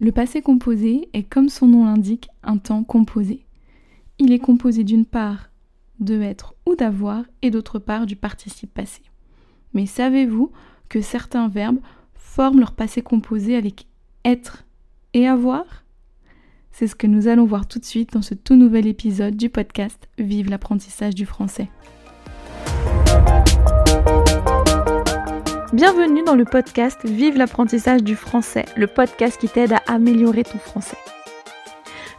Le passé composé est, comme son nom l'indique, un temps composé. Il est composé d'une part de être ou d'avoir et d'autre part du participe passé. Mais savez-vous que certains verbes forment leur passé composé avec être et avoir? C'est ce que nous allons voir tout de suite dans ce tout nouvel épisode du podcast Vive l'apprentissage du français. Bienvenue dans le podcast Vive l'apprentissage du français, le podcast qui t'aide à améliorer ton français.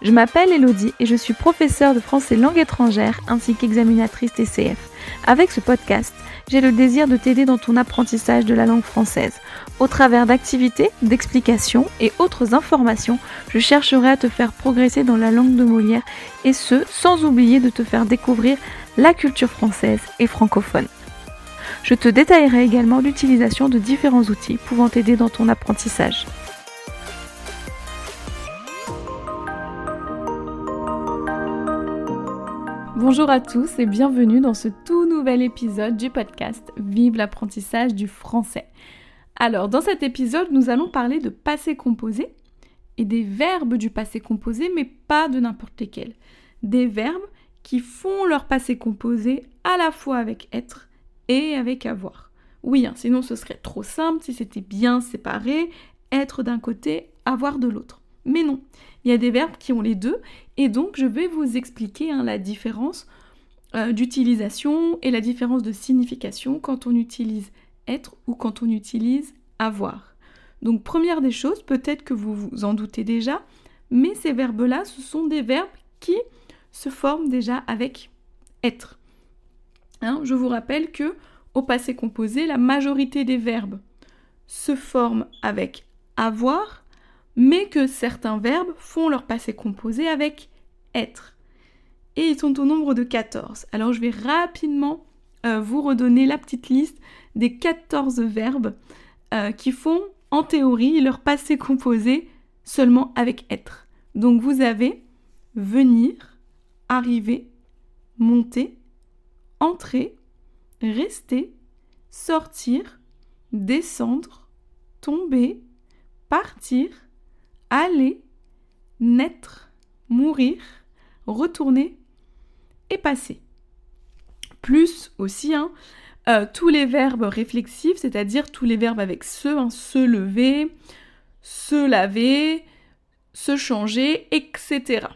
Je m'appelle Elodie et je suis professeure de français langue étrangère ainsi qu'examinatrice TCF. Avec ce podcast, j'ai le désir de t'aider dans ton apprentissage de la langue française. Au travers d'activités, d'explications et autres informations, je chercherai à te faire progresser dans la langue de Molière et ce, sans oublier de te faire découvrir la culture française et francophone. Je te détaillerai également l'utilisation de différents outils pouvant t'aider dans ton apprentissage. Bonjour à tous et bienvenue dans ce tout nouvel épisode du podcast Vive l'apprentissage du français. Alors, dans cet épisode, nous allons parler de passé composé et des verbes du passé composé, mais pas de n'importe lesquels. Des verbes qui font leur passé composé à la fois avec être et avec avoir. Oui, hein, sinon ce serait trop simple si c'était bien séparé, être d'un côté, avoir de l'autre. Mais non, il y a des verbes qui ont les deux, et donc je vais vous expliquer hein, la différence euh, d'utilisation et la différence de signification quand on utilise être ou quand on utilise avoir. Donc première des choses, peut-être que vous vous en doutez déjà, mais ces verbes-là, ce sont des verbes qui se forment déjà avec être. Hein, je vous rappelle que au passé composé, la majorité des verbes se forment avec avoir, mais que certains verbes font leur passé composé avec être. Et ils sont au nombre de 14. Alors je vais rapidement euh, vous redonner la petite liste des 14 verbes euh, qui font en théorie leur passé composé seulement avec être. Donc vous avez venir, arriver, monter, entrer, rester, sortir, descendre, tomber, partir, aller, naître, mourir, retourner et passer. Plus aussi, hein, euh, tous les verbes réflexifs, c'est-à-dire tous les verbes avec se, hein, se lever, se laver, se changer, etc.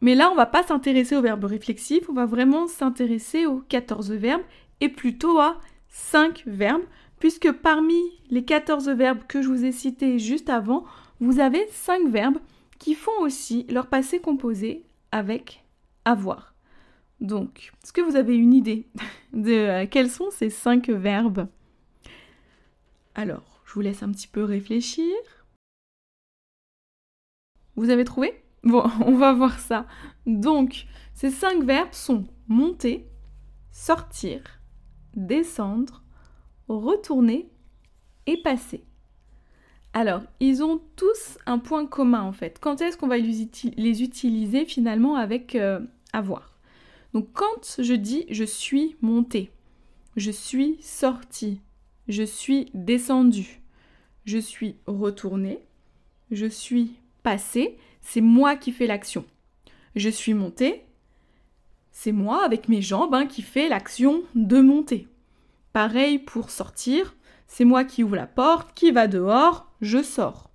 Mais là, on va pas s'intéresser aux verbes réflexifs, on va vraiment s'intéresser aux 14 verbes et plutôt à 5 verbes, puisque parmi les 14 verbes que je vous ai cités juste avant, vous avez 5 verbes qui font aussi leur passé composé avec avoir. Donc, est-ce que vous avez une idée de euh, quels sont ces 5 verbes? Alors, je vous laisse un petit peu réfléchir. Vous avez trouvé? Bon, on va voir ça. Donc, ces cinq verbes sont monter, sortir, descendre, retourner et passer. Alors, ils ont tous un point commun en fait. Quand est-ce qu'on va les utiliser finalement avec euh, avoir? Donc, quand je dis je suis monté, je suis sorti, je suis descendu, je suis retourné, je suis passé, c'est moi qui fais l'action. Je suis monté, c'est moi avec mes jambes hein, qui fais l'action de monter. Pareil pour sortir, c'est moi qui ouvre la porte, qui va dehors, je sors.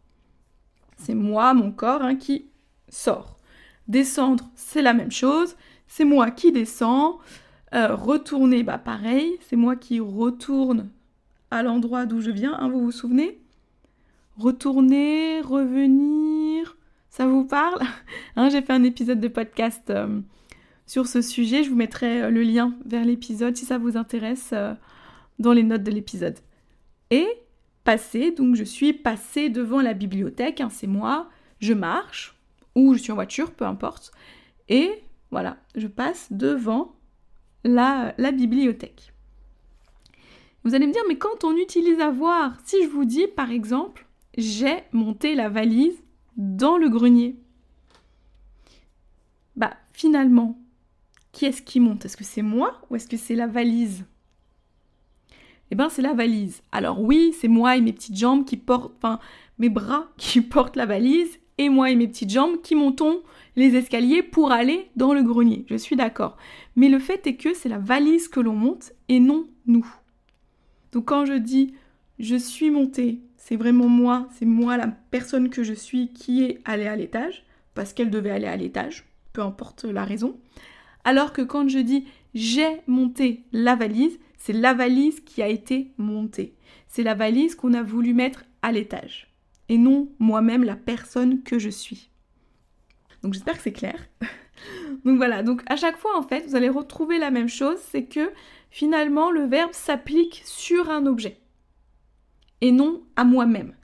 C'est moi, mon corps, hein, qui sort. Descendre, c'est la même chose, c'est moi qui descends. Euh, retourner, bah pareil, c'est moi qui retourne à l'endroit d'où je viens, hein, vous vous souvenez? Retourner, revenir, ça vous parle hein, J'ai fait un épisode de podcast euh, sur ce sujet. Je vous mettrai euh, le lien vers l'épisode si ça vous intéresse euh, dans les notes de l'épisode. Et passer, donc je suis passé devant la bibliothèque, hein, c'est moi, je marche, ou je suis en voiture, peu importe. Et voilà, je passe devant la bibliothèque. Vous allez me dire, mais quand on utilise avoir, si je vous dis par exemple, j'ai monté la valise dans le grenier. Bah finalement, qui est-ce qui monte? Est-ce que c'est moi ou est-ce que c'est la valise? Eh ben c'est la valise. Alors oui, c'est moi et mes petites jambes qui portent, enfin mes bras qui portent la valise et moi et mes petites jambes qui montons les escaliers pour aller dans le grenier. Je suis d'accord. Mais le fait est que c'est la valise que l'on monte et non nous. Donc quand je dis je suis montée, c'est vraiment moi, c'est moi la personne que je suis qui est allée à l'étage, parce qu'elle devait aller à l'étage, peu importe la raison. Alors que quand je dis j'ai monté la valise, c'est la valise qui a été montée. C'est la valise qu'on a voulu mettre à l'étage. Et non moi-même la personne que je suis. Donc j'espère que c'est clair. donc voilà, donc à chaque fois en fait, vous allez retrouver la même chose, c'est que finalement le verbe s'applique sur un objet et non à moi-même.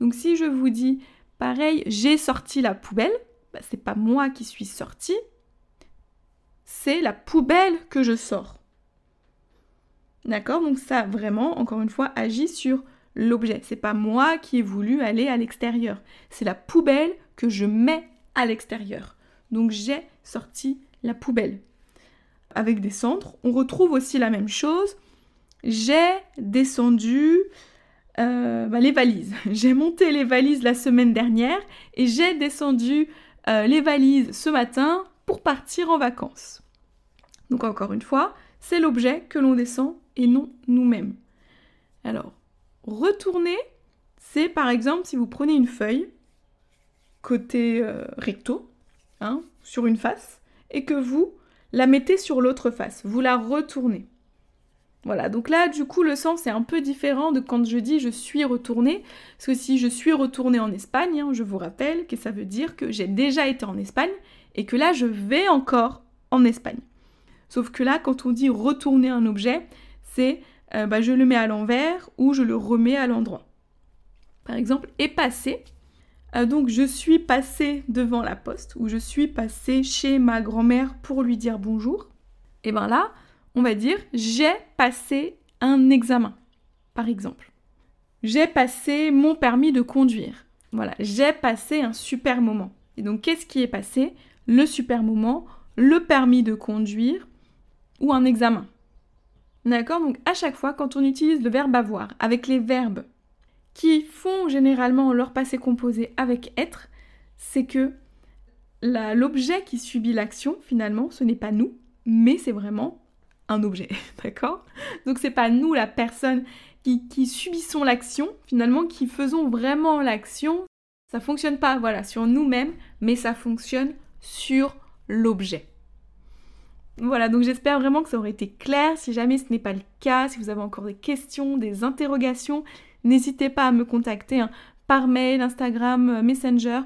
Donc si je vous dis pareil, j'ai sorti la poubelle, bah, c'est pas moi qui suis sorti, c'est la poubelle que je sors. D'accord? Donc ça vraiment, encore une fois, agit sur l'objet. C'est pas moi qui ai voulu aller à l'extérieur. C'est la poubelle que je mets à l'extérieur. Donc j'ai sorti la poubelle. Avec descendre, on retrouve aussi la même chose. J'ai descendu euh, bah, les valises. J'ai monté les valises la semaine dernière et j'ai descendu euh, les valises ce matin pour partir en vacances. Donc encore une fois, c'est l'objet que l'on descend et non nous-mêmes. Alors, retourner, c'est par exemple si vous prenez une feuille côté euh, recto, hein, sur une face, et que vous la mettez sur l'autre face, vous la retournez. Voilà, donc là, du coup, le sens est un peu différent de quand je dis je suis retournée. Parce que si je suis retournée en Espagne, hein, je vous rappelle que ça veut dire que j'ai déjà été en Espagne et que là, je vais encore en Espagne. Sauf que là, quand on dit retourner un objet, c'est euh, bah, je le mets à l'envers ou je le remets à l'endroit. Par exemple, est passé. Euh, donc, je suis passé devant la poste ou je suis passé chez ma grand-mère pour lui dire bonjour. Et bien là, on va dire j'ai passé un examen, par exemple. J'ai passé mon permis de conduire. Voilà, j'ai passé un super moment. Et donc, qu'est-ce qui est passé? Le super moment, le permis de conduire ou un examen. D'accord? Donc, à chaque fois, quand on utilise le verbe avoir avec les verbes qui font généralement leur passé composé avec être, c'est que l'objet qui subit l'action, finalement, ce n'est pas nous, mais c'est vraiment un objet, d'accord? Donc c'est pas nous la personne qui, subissons l'action, finalement, qui faisons vraiment l'action. Ça fonctionne pas, voilà, sur nous-mêmes, mais ça fonctionne sur l'objet. Voilà, donc j'espère vraiment que ça aurait été clair. Si jamais ce n'est pas le cas, si vous avez encore des questions, des interrogations, n'hésitez pas à me contacter hein, par mail, Instagram, euh, Messenger.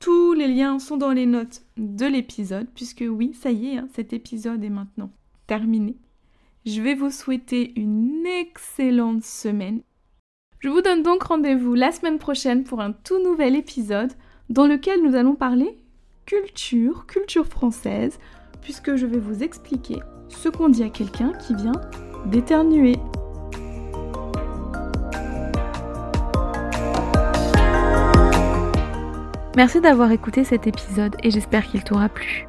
Tous les liens sont dans les notes de l'épisode, puisque oui, ça y est, hein, cet épisode est maintenant terminé. Je vais vous souhaiter une excellente semaine. Je vous donne donc rendez-vous la semaine prochaine pour un tout nouvel épisode dans lequel nous allons parler culture, culture française, puisque je vais vous expliquer ce qu'on dit à quelqu'un qui vient d'éternuer. Merci d'avoir écouté cet épisode et j'espère qu'il t'aura plu.